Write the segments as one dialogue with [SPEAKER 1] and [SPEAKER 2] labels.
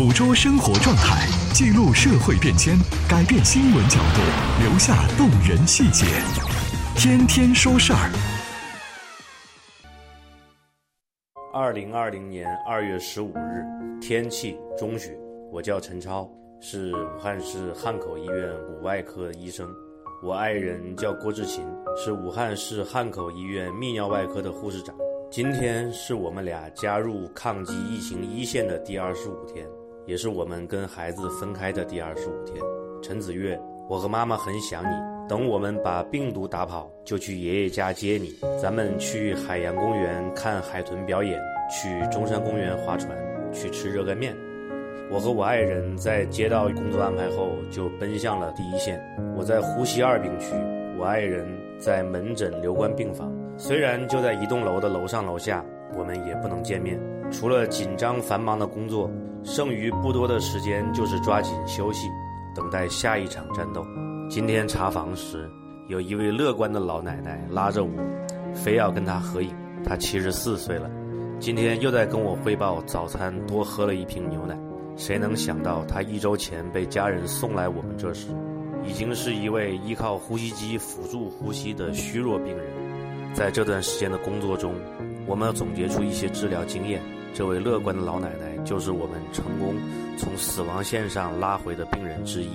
[SPEAKER 1] 捕捉生活状态，记录社会变迁，改变新闻角度，留下动人细节。天天说事儿。
[SPEAKER 2] 二零二零年二月十五日，天气中雪。我叫陈超，是武汉市汉口医院骨外科医生。我爱人叫郭志琴，是武汉市汉口医院泌尿外科的护士长。今天是我们俩加入抗击疫情一线的第二十五天，也是我们跟孩子分开的第二十五天。陈子月，我和妈妈很想你。等我们把病毒打跑，就去爷爷家接你。咱们去海洋公园看海豚表演，去中山公园划船，去吃热干面。我和我爱人在接到工作安排后，就奔向了第一线。我在呼吸二病区，我爱人在门诊留观病房。虽然就在一栋楼的楼上楼下，我们也不能见面。除了紧张繁忙的工作，剩余不多的时间就是抓紧休息，等待下一场战斗。今天查房时，有一位乐观的老奶奶拉着我，非要跟她合影。她七十四岁了，今天又在跟我汇报早餐多喝了一瓶牛奶。谁能想到，她一周前被家人送来我们这时，已经是一位依靠呼吸机辅助呼吸的虚弱病人。在这段时间的工作中，我们要总结出一些治疗经验。这位乐观的老奶奶就是我们成功从死亡线上拉回的病人之一。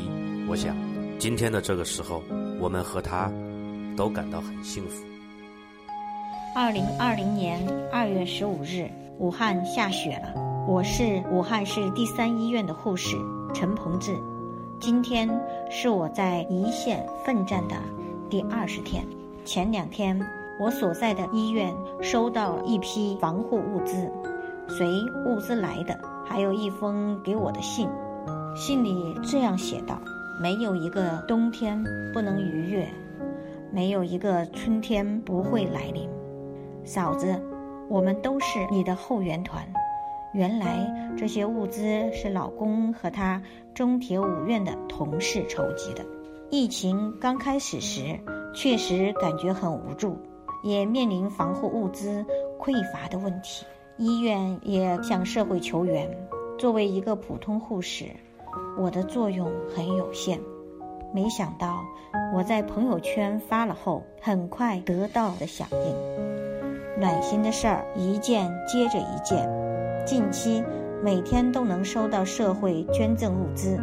[SPEAKER 2] 我想，今天的这个时候，我们和她都感到很幸福。
[SPEAKER 3] 二零二零年二月十五日，武汉下雪了。我是武汉市第三医院的护士陈鹏志。今天是我在一线奋战的第二十天。前两天。我所在的医院收到了一批防护物资，随物资来的还有一封给我的信，信里这样写道：“没有一个冬天不能逾越，没有一个春天不会来临。”嫂子，我们都是你的后援团。原来这些物资是老公和他中铁五院的同事筹集的。疫情刚开始时，确实感觉很无助。也面临防护物资匮乏的问题，医院也向社会求援。作为一个普通护士，我的作用很有限。没想到我在朋友圈发了后，很快得到了响应。暖心的事儿一件接着一件，近期每天都能收到社会捐赠物资，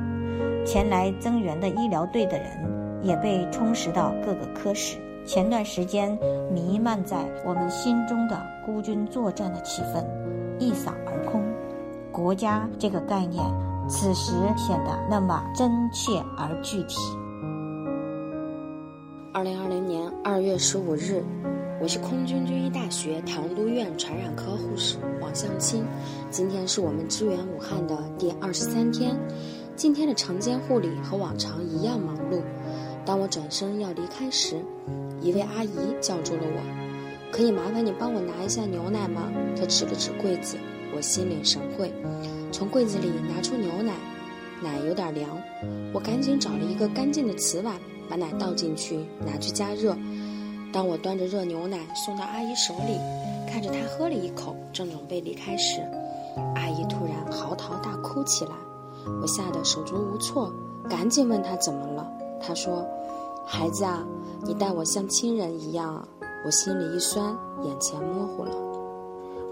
[SPEAKER 3] 前来增援的医疗队的人也被充实到各个科室。前段时间弥漫在我们心中的孤军作战的气氛一扫而空，国家这个概念此时显得那么真切而具体。
[SPEAKER 4] 二零二零年二月十五日，我是空军军医大学唐都院传染科护士王向清。今天是我们支援武汉的第二十三天，今天的晨间护理和往常一样忙碌。当我转身要离开时，一位阿姨叫住了我，可以麻烦你帮我拿一下牛奶吗？她指了指柜子，我心领神会，从柜子里拿出牛奶，奶有点凉，我赶紧找了一个干净的瓷碗，把奶倒进去，拿去加热。当我端着热牛奶送到阿姨手里，看着她喝了一口，正准备离开时，阿姨突然嚎啕大哭起来，我吓得手足无措，赶紧问她怎么了。她说：“孩子啊。”你待我像亲人一样，我心里一酸，眼前模糊了。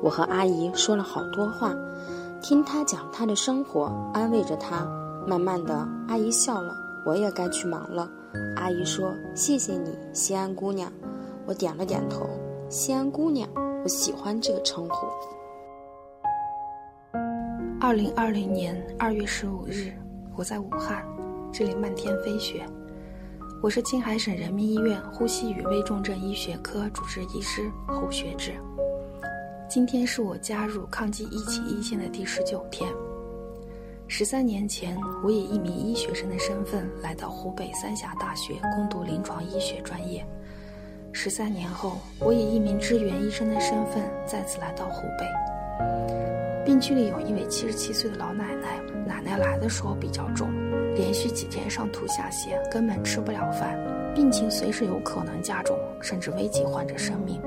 [SPEAKER 4] 我和阿姨说了好多话，听她讲她的生活，安慰着她。慢慢的，阿姨笑了，我也该去忙了。阿姨说：“谢谢你，西安姑娘。”我点了点头。西安姑娘，我喜欢这个称呼。
[SPEAKER 5] 二零二零年二月十五日，我在武汉，这里漫天飞雪。我是青海省人民医院呼吸与危重症医学科主治医师侯学志。今天是我加入抗击疫情一线的第十九天。十三年前，我以一名医学生的身份来到湖北三峡大学攻读临床医学专业。十三年后，我以一名支援医生的身份再次来到湖北。病区里有一位七十七岁的老奶奶，奶奶来的时候比较重。连续几天上吐下泻，根本吃不了饭，病情随时有可能加重，甚至危及患者生命。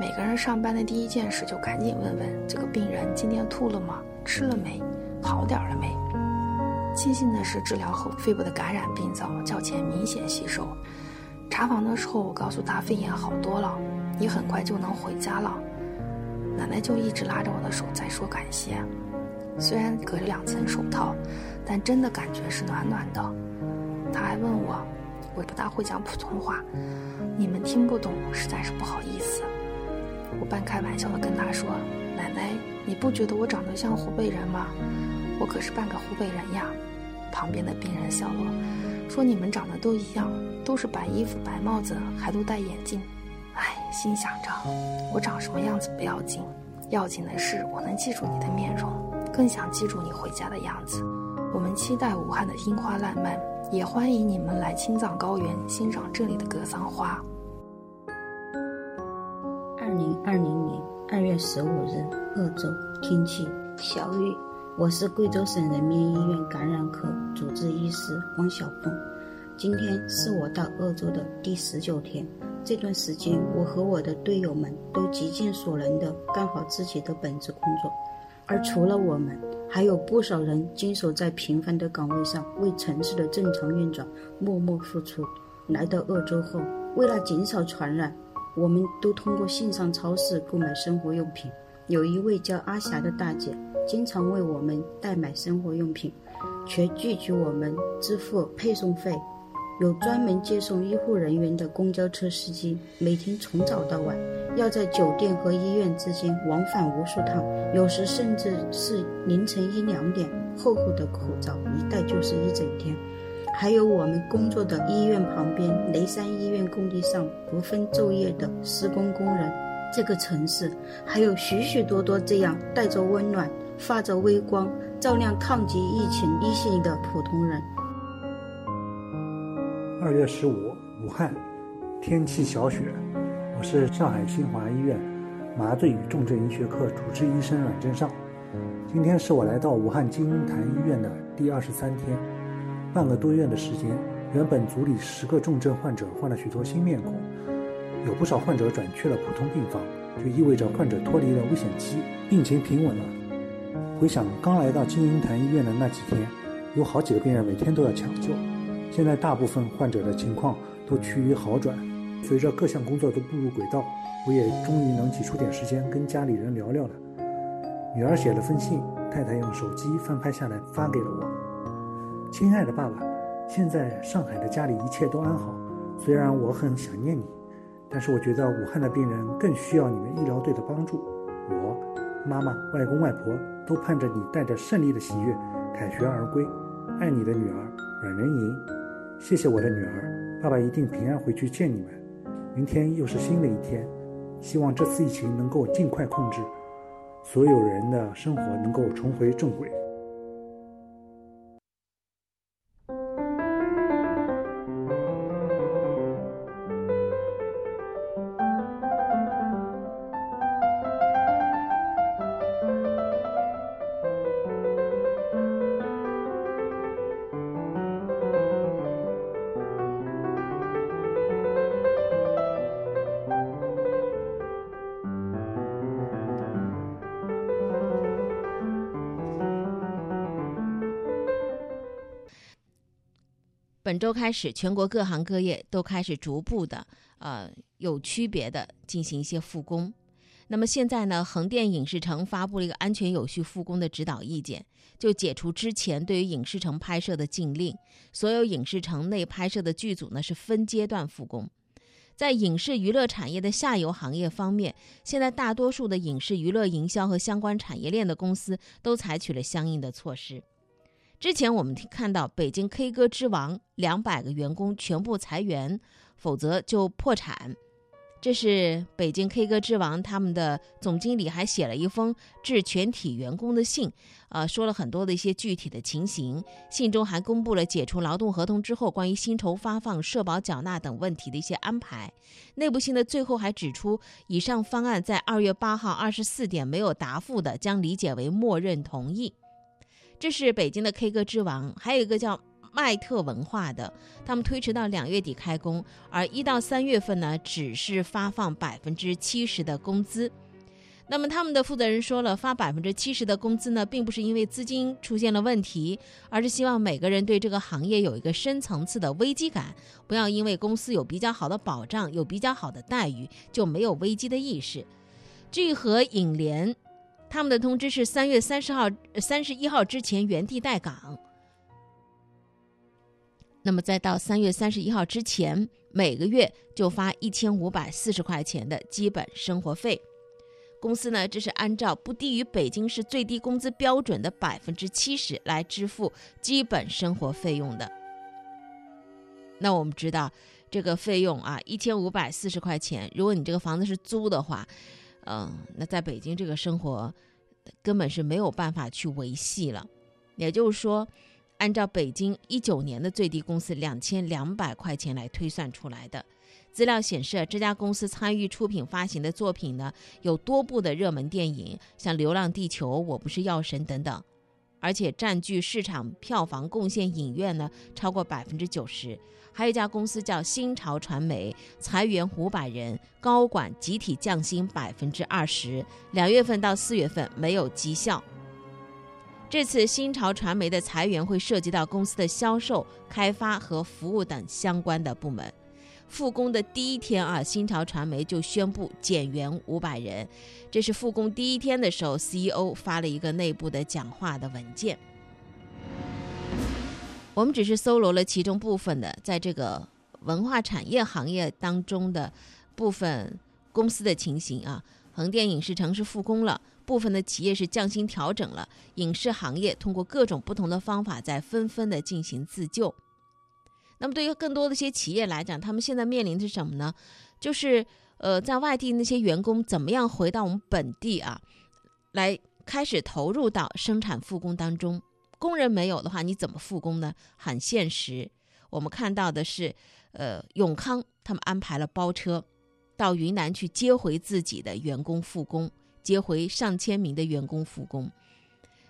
[SPEAKER 5] 每个人上班的第一件事就赶紧问问这个病人今天吐了吗？吃了没？
[SPEAKER 6] 好点了没？庆幸的是，治疗后肺部的感染病灶较前明显吸收。查房的时候，我告诉他肺炎好多了，你很快就能回家了。奶奶就一直拉着我的手在说感谢，虽然隔着两层手套，但真的感觉是暖暖的。他还问我，我不大会讲普通话，你们听不懂，实在是不好意思。我半开玩笑的跟他说：“奶奶，你不觉得我长得像湖北人吗？我可是半个湖北人呀。”旁边的病人笑了，说：“你们长得都一样，都是白衣服、白帽子，还都戴眼镜。”唉，心想着，我长什么样子不要紧，要紧的是我能记住你的面容，更想记住你回家的样子。我们期待武汉的樱花烂漫，也欢迎你们来青藏高原欣赏这里的格桑花。
[SPEAKER 7] 二零二零年二月十五日，鄂州天气小雨。我是贵州省人民医院感染科主治医师汪小凤，今天是我到鄂州的第十九天。这段时间，我和我的队友们都极尽所能地干好自己的本职工作，而除了我们，还有不少人坚守在平凡的岗位上，为城市的正常运转默默付出。来到鄂州后，为了减少传染，我们都通过线上超市购买生活用品。有一位叫阿霞的大姐，经常为我们代买生活用品，却拒绝我们支付配送费。有专门接送医护人员的公交车司机，每天从早到晚，要在酒店和医院之间往返无数趟，有时甚至是凌晨一两点，厚厚的口罩一戴就是一整天。还有我们工作的医院旁边雷山医院工地上不分昼夜的施工工人。这个城市还有许许多多这样带着温暖、发着微光、照亮抗击疫情一线的普通人。
[SPEAKER 8] 二月十五，武汉，天气小雪。是上海新华医院麻醉与重症医学科主治医生阮正上。今天是我来到武汉金银潭医院的第二十三天，半个多月的时间，原本组里十个重症患者换了许多新面孔，有不少患者转去了普通病房，就意味着患者脱离了危险期，病情平稳了。回想刚来到金银潭医院的那几天，有好几个病人每天都要抢救。现在大部分患者的情况都趋于好转，随着各项工作都步入轨道，我也终于能挤出点时间跟家里人聊聊了。女儿写了封信，太太用手机翻拍下来发给了我。亲爱的爸爸，现在上海的家里一切都安好，虽然我很想念你，但是我觉得武汉的病人更需要你们医疗队的帮助。我、妈妈、外公外婆都盼着你带着胜利的喜悦凯旋而归。爱你的女儿阮仁莹。谢谢我的女儿，爸爸一定平安回去见你们。明天又是新的一天，希望这次疫情能够尽快控制，所有人的生活能够重回正轨。
[SPEAKER 9] 本周开始，全国各行各业都开始逐步的，呃，有区别的进行一些复工。那么现在呢，横店影视城发布了一个安全有序复工的指导意见，就解除之前对于影视城拍摄的禁令，所有影视城内拍摄的剧组呢是分阶段复工。在影视娱乐产业的下游行业方面，现在大多数的影视娱乐营销和相关产业链的公司都采取了相应的措施。之前我们看到北京 K 歌之王两百个员工全部裁员，否则就破产。这是北京 K 歌之王他们的总经理还写了一封致全体员工的信，呃，说了很多的一些具体的情形。信中还公布了解除劳动合同之后关于薪酬发放、社保缴纳等问题的一些安排。内部信的最后还指出，以上方案在二月八号二十四点没有答复的，将理解为默认同意。这是北京的 K 歌之王，还有一个叫麦特文化的，他们推迟到两月底开工，而一到三月份呢，只是发放百分之七十的工资。那么他们的负责人说了，发百分之七十的工资呢，并不是因为资金出现了问题，而是希望每个人对这个行业有一个深层次的危机感，不要因为公司有比较好的保障、有比较好的待遇，就没有危机的意识。聚合影联，他们的通知是三月三十号、三十一号之前原地待岗。那么再到三月三十一号之前，每个月就发一千五百四十块钱的基本生活费。公司呢，这是按照不低于北京市最低工资标准的百分之七十来支付基本生活费用的。那我们知道这个费用啊，一千五百四十块钱。如果你这个房子是租的话，嗯，那在北京这个生活根本是没有办法去维系了。也就是说，按照北京一九年的最低工资两千两百块钱来推算出来的。资料显示，这家公司参与出品发行的作品呢，有多部的热门电影，像《流浪地球》《我不是药神》等等，而且占据市场票房贡献影院呢超过百分之九十。还有一家公司叫新潮传媒，裁员五百人，高管集体降薪百分之二十，两月份到四月份没有绩效。这次新潮传媒的裁员会涉及到公司的销售、开发和服务等相关的部门。复工的第一天啊，新潮传媒就宣布减员五百人。这是复工第一天的时候，CEO 发了一个内部的讲话的文件。我们只是搜罗了其中部分的，在这个文化产业行业当中的部分公司的情形啊。横店影视城是复工了，部分的企业是降薪调整了，影视行业通过各种不同的方法在纷纷的进行自救。那么，对于更多的一些企业来讲，他们现在面临的是什么呢？就是呃，在外地那些员工怎么样回到我们本地啊，来开始投入到生产复工当中。工人没有的话，你怎么复工呢？很现实。我们看到的是，呃，永康他们安排了包车到云南去接回自己的员工复工，接回上千名的员工复工。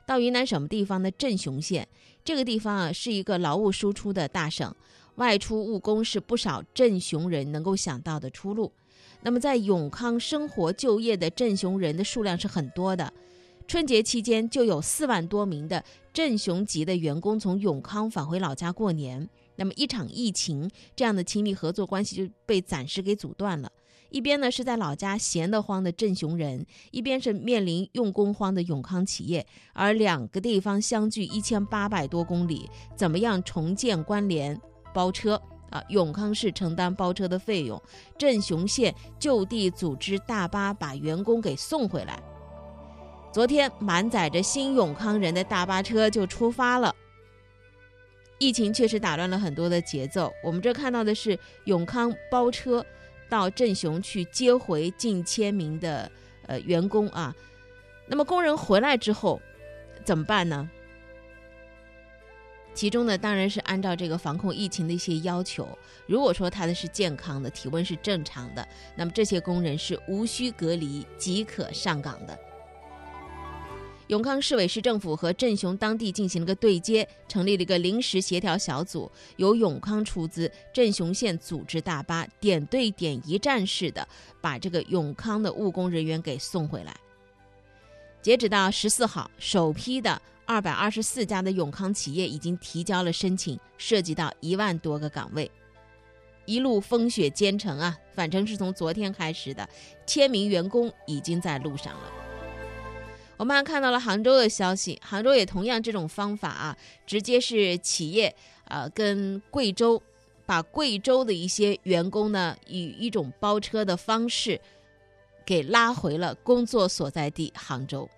[SPEAKER 9] 到云南什么地方呢？镇雄县这个地方啊，是一个劳务输出的大省。外出务工是不少镇雄人能够想到的出路。那么，在永康生活就业的镇雄人的数量是很多的。春节期间就有四万多名的镇雄籍的员工从永康返回老家过年。那么，一场疫情，这样的亲密合作关系就被暂时给阻断了。一边呢是在老家闲得慌的镇雄人，一边是面临用工荒的永康企业，而两个地方相距一千八百多公里，怎么样重建关联？包车啊，永康市承担包车的费用，镇雄县就地组织大巴把员工给送回来。昨天满载着新永康人的大巴车就出发了。疫情确实打乱了很多的节奏。我们这看到的是永康包车到镇雄去接回近千名的呃员工啊。那么工人回来之后怎么办呢？其中呢，当然是按照这个防控疫情的一些要求。如果说他的是健康的，体温是正常的，那么这些工人是无需隔离即可上岗的。永康市委市政府和镇雄当地进行了个对接，成立了一个临时协调小组，由永康出资，镇雄县组织大巴，点对点一站式的把这个永康的务工人员给送回来。截止到十四号，首批的。二百二十四家的永康企业已经提交了申请，涉及到一万多个岗位。一路风雪兼程啊，反正是从昨天开始的，千名员工已经在路上了。我们还看到了杭州的消息，杭州也同样这种方法啊，直接是企业啊跟贵州，把贵州的一些员工呢以一种包车的方式给拉回了工作所在地杭州。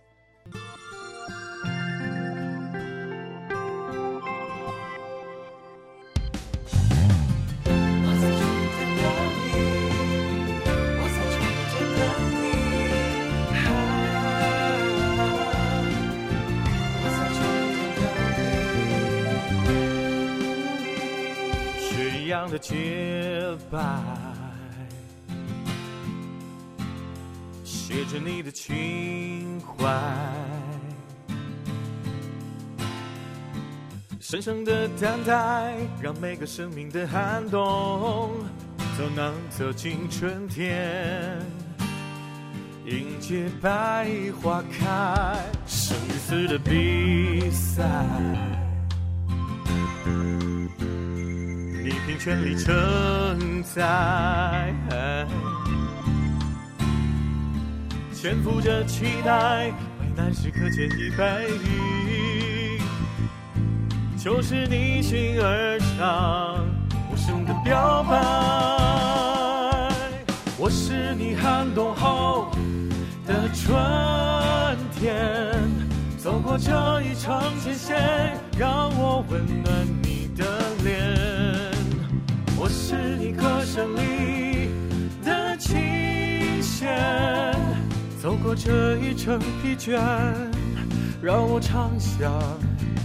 [SPEAKER 10] 的洁白，写着你的情怀，深深的等待，让每个生命的寒冬都能走进春天。迎接百花开，生与死的比赛，你拼全力承载，潜伏着期待，为难时刻见一杯，就是逆行而上，无声的表白。我是你寒冬后的春天，走过这一程艰险，让我温暖你的脸。我是你歌声里的琴弦，走过这一程疲倦，让我唱响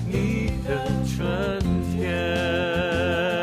[SPEAKER 10] 你的春天。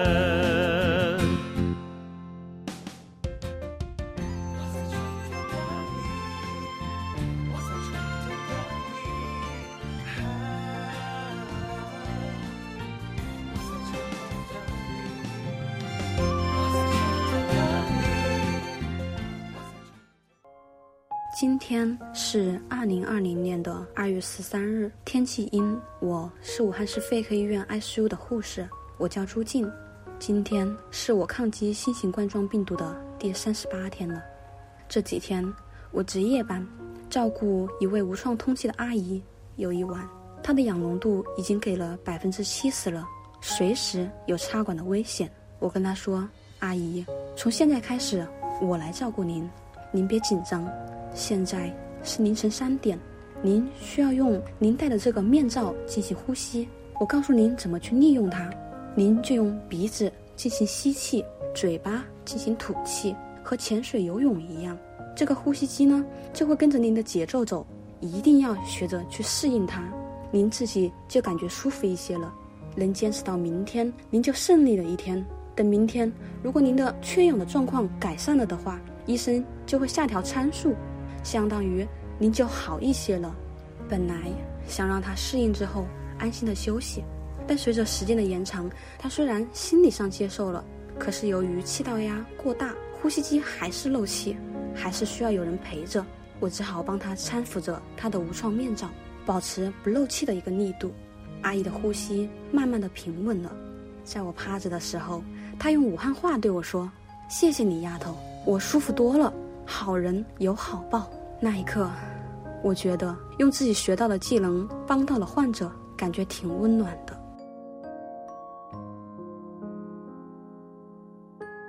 [SPEAKER 5] 今天是二零二零年的二月十三日，天气阴。我是武汉市肺科医院 ICU 的护士，我叫朱静。今天是我抗击新型冠状病毒的第三十八天了。这几天我值夜班，照顾一位无创通气的阿姨。有一晚，她的氧浓度已经给了百分之七十了，随时有插管的危险。我跟她说：“阿姨，从现在开始，我来照顾您，您别紧张。”现在是凌晨三点，您需要用您戴的这个面罩进行呼吸。我告诉您怎么去利用它，您就用鼻子进行吸气，嘴巴进行吐气，和潜水游泳一样。这个呼吸机呢，就会跟着您的节奏走，一定要学着去适应它，您自己就感觉舒服一些了。能坚持到明天，您就胜利了一天。等明天，如果您的缺氧的状况改善了的话，医生就会下调参数。相当于您就好一些了。本来想让他适应之后安心的休息，但随着时间的延长，他虽然心理上接受了，可是由于气道压过大，呼吸机还是漏气，还是需要有人陪着。我只好帮他搀扶着他的无创面罩，保持不漏气的一个力度。阿姨的呼吸慢慢的平稳了。在我趴着的时候，她用武汉话对我说：“谢谢你，丫头，我舒服多了。”好人有好报。那一刻，我觉得用自己学到的技能帮到了患者，感觉挺温暖的。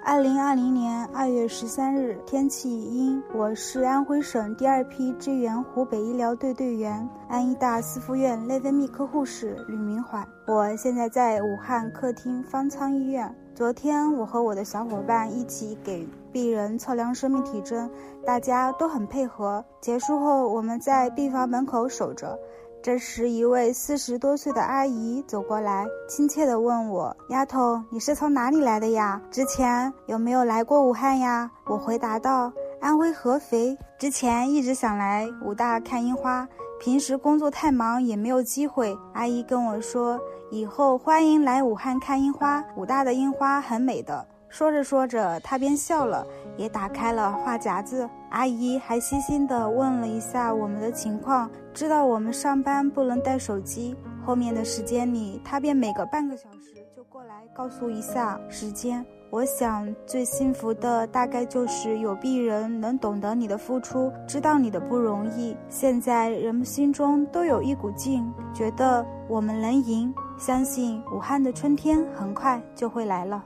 [SPEAKER 11] 二零二零年二月十三日，天气阴。我是安徽省第二批支援湖北医疗队队员，安医大四附院内分泌科护士吕明怀。我现在在武汉客厅方舱医院。昨天，我和我的小伙伴一起给病人测量生命体征，大家都很配合。结束后，我们在病房门口守着。这时，一位四十多岁的阿姨走过来，亲切地问我：“丫头，你是从哪里来的呀？之前有没有来过武汉呀？”我回答道：“安徽合肥。之前一直想来武大看樱花，平时工作太忙，也没有机会。”阿姨跟我说。以后欢迎来武汉看樱花，武大的樱花很美的。说着说着，他便笑了，也打开了话匣子。阿姨还细心地问了一下我们的情况，知道我们上班不能带手机。后面的时间里，他便每隔半个小时就过来告诉一下时间。我想最幸福的大概就是有病人能懂得你的付出，知道你的不容易。现在人们心中都有一股劲，觉得我们能赢。相信武汉的春天很快就会来了。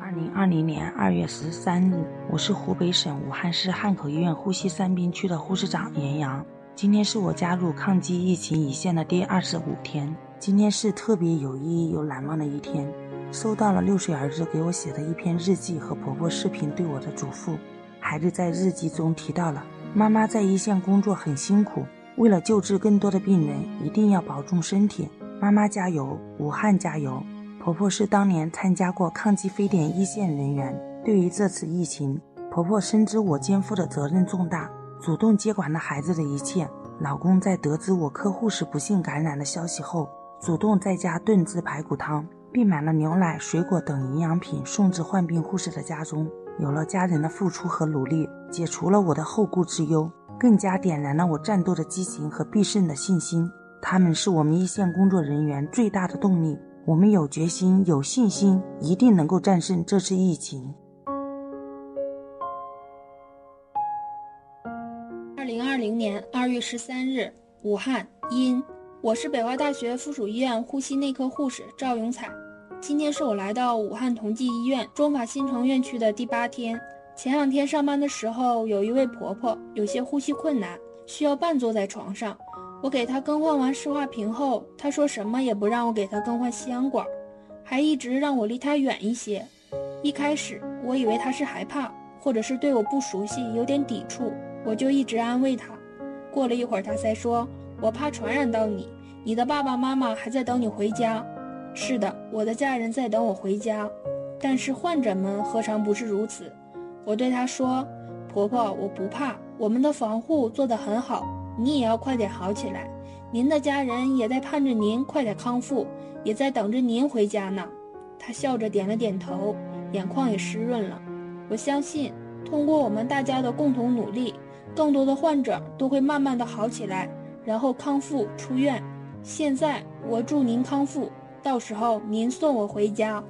[SPEAKER 12] 二零二零年二月十三日，我是湖北省武汉市汉口医院呼吸三病区的护士长严阳。今天是我加入抗击疫情一线的第二十五天，今天是特别有意义又难忘的一天。收到了六岁儿子给我写的一篇日记和婆婆视频对我的嘱咐。孩子在日记中提到了妈妈在一线工作很辛苦。为了救治更多的病人，一定要保重身体。妈妈加油，武汉加油！婆婆是当年参加过抗击非典一线人员。对于这次疫情，婆婆深知我肩负的责任重大，主动接管了孩子的一切。老公在得知我科护士不幸感染的消息后，主动在家炖制排骨汤，并买了牛奶、水果等营养品送至患病护士的家中。有了家人的付出和努力，解除了我的后顾之忧，更加点燃了我战斗的激情和必胜的信心。他们是我们一线工作人员最大的动力。我们有决心、有信心，一定能够战胜这次疫情。
[SPEAKER 13] 二零二零年二月十三日，武汉阴。我是北华大学附属医院呼吸内科护士赵永彩。今天是我来到武汉同济医院中法新城院区的第八天。前两天上班的时候，有一位婆婆有些呼吸困难，需要半坐在床上。我给她更换完湿化瓶后，她说什么也不让我给她更换吸氧管，还一直让我离她远一些。一开始我以为她是害怕，或者是对我不熟悉，有点抵触，我就一直安慰她。过了一会儿，她才说：“我怕传染到你，你的爸爸妈妈还在等你回家。”是的，我的家人在等我回家，但是患者们何尝不是如此？我对她说：“婆婆，我不怕，我们的防护做得很好。”你也要快点好起来，您的家人也在盼着您快点康复，也在等着您回家呢。她笑着点了点头，眼眶也湿润了。我相信，通过我们大家的共同努力，更多的患者都会慢慢的好起来，然后康复出院。现在我祝您康复，到时候您送我回家。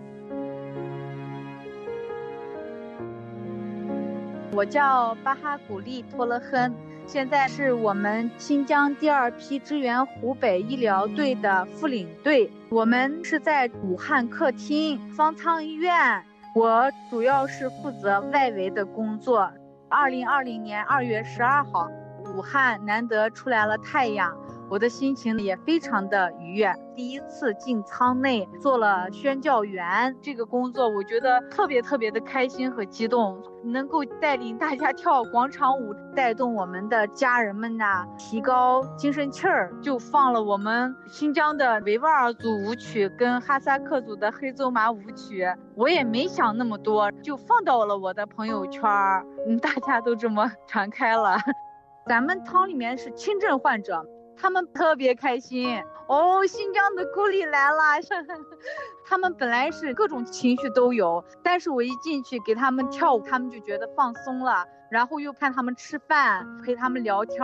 [SPEAKER 14] 我叫巴哈古丽托勒亨。现在是我们新疆第二批支援湖北医疗队的副领队，我们是在武汉客厅方舱医院，我主要是负责外围的工作。二零二零年二月十二号，武汉难得出来了太阳。我的心情也非常的愉悦。第一次进舱内做了宣教员这个工作，我觉得特别特别的开心和激动。能够带领大家跳广场舞，带动我们的家人们呐，提高精神气儿，就放了我们新疆的维吾尔族舞曲跟哈萨克族的黑走马舞曲。我也没想那么多，就放到了我的朋友圈儿，嗯，大家都这么传开了。咱们舱里面是轻症患者。他们特别开心哦，新疆的孤立来了。他们本来是各种情绪都有，但是我一进去给他们跳舞，他们就觉得放松了。然后又看他们吃饭，陪他们聊天，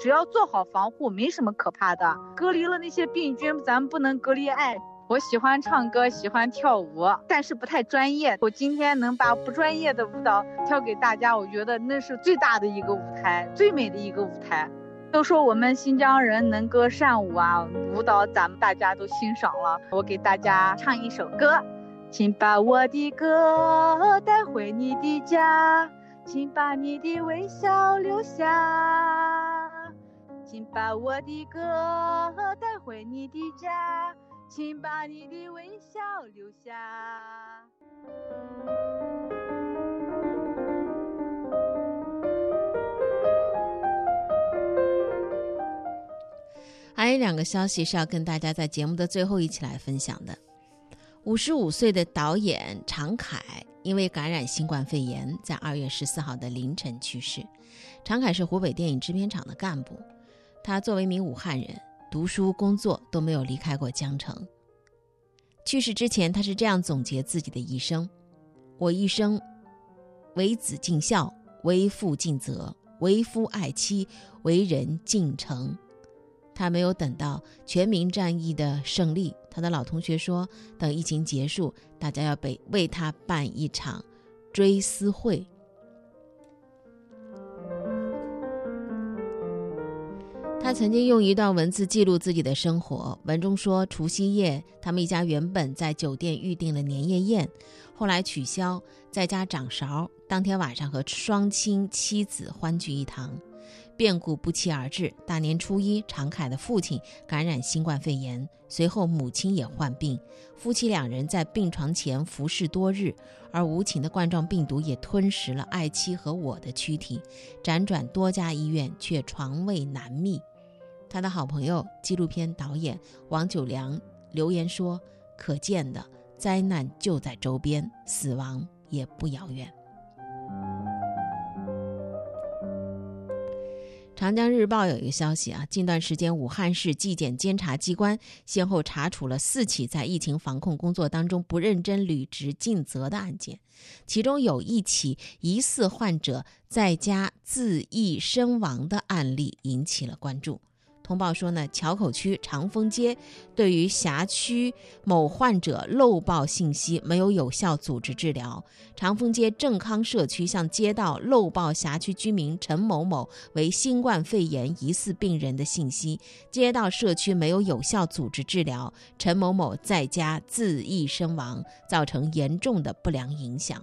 [SPEAKER 14] 只要做好防护，没什么可怕的。隔离了那些病菌，咱们不能隔离爱。我喜欢唱歌，喜欢跳舞，但是不太专业。我今天能把不专业的舞蹈跳给大家，我觉得那是最大的一个舞台，最美的一个舞台。都说我们新疆人能歌善舞啊，舞蹈咱们大家都欣赏了。我给大家唱一首歌，请把我的歌带回你的家，请把你的微笑留下，请把我的歌带回你的家，请把你的微笑留下。
[SPEAKER 9] 还有两个消息是要跟大家在节目的最后一起来分享的。五十五岁的导演常凯因为感染新冠肺炎，在二月十四号的凌晨去世。常凯是湖北电影制片厂的干部，他作为一名武汉人，读书工作都没有离开过江城。去世之前，他是这样总结自己的一生：我一生为子尽孝，为父尽责，为夫爱妻，为人尽诚。他没有等到全民战役的胜利，他的老同学说，等疫情结束，大家要被为他办一场追思会。他曾经用一段文字记录自己的生活，文中说，除夕夜，他们一家原本在酒店预定了年夜宴，后来取消，在家掌勺，当天晚上和双亲妻子欢聚一堂。变故不期而至。大年初一，常凯的父亲感染新冠肺炎，随后母亲也患病，夫妻两人在病床前服侍多日，而无情的冠状病毒也吞食了爱妻和我的躯体，辗转多家医院却床位难觅。他的好朋友纪录片导演王九良留言说：“可见的灾难就在周边，死亡也不遥远。”长江日报有一个消息啊，近段时间武汉市纪检监察机关先后查处了四起在疫情防控工作当中不认真履职尽责的案件，其中有一起疑似患者在家自缢身亡的案例引起了关注。通报说呢，桥口区长风街对于辖区某患者漏报信息，没有有效组织治疗。长风街正康社区向街道漏报辖区居民陈某某为新冠肺炎疑似病人的信息，街道社区没有有效组织治疗，陈某某在家自缢身亡，造成严重的不良影响。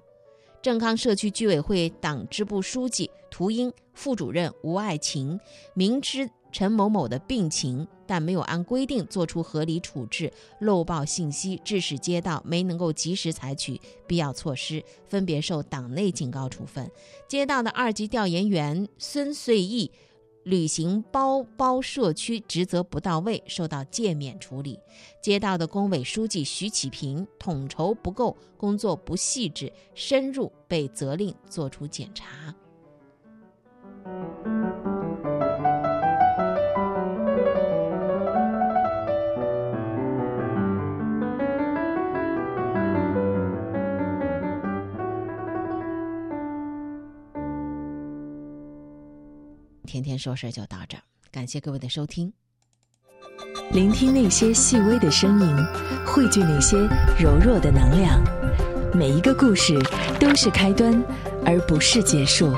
[SPEAKER 9] 正康社区居委会党支部书记涂英、副主任吴爱琴明知。陈某某的病情，但没有按规定做出合理处置，漏报信息，致使街道没能够及时采取必要措施，分别受党内警告处分。街道的二级调研员孙穗义履行包包社区职责不到位，受到诫勉处理。街道的工委书记徐启平统筹不够，工作不细致，深入被责令作出检查。天天说事就到这儿，感谢各位的收听。
[SPEAKER 15] 聆听那些细微的声音，汇聚那些柔弱的能量。每一个故事都是开端，而不是结束。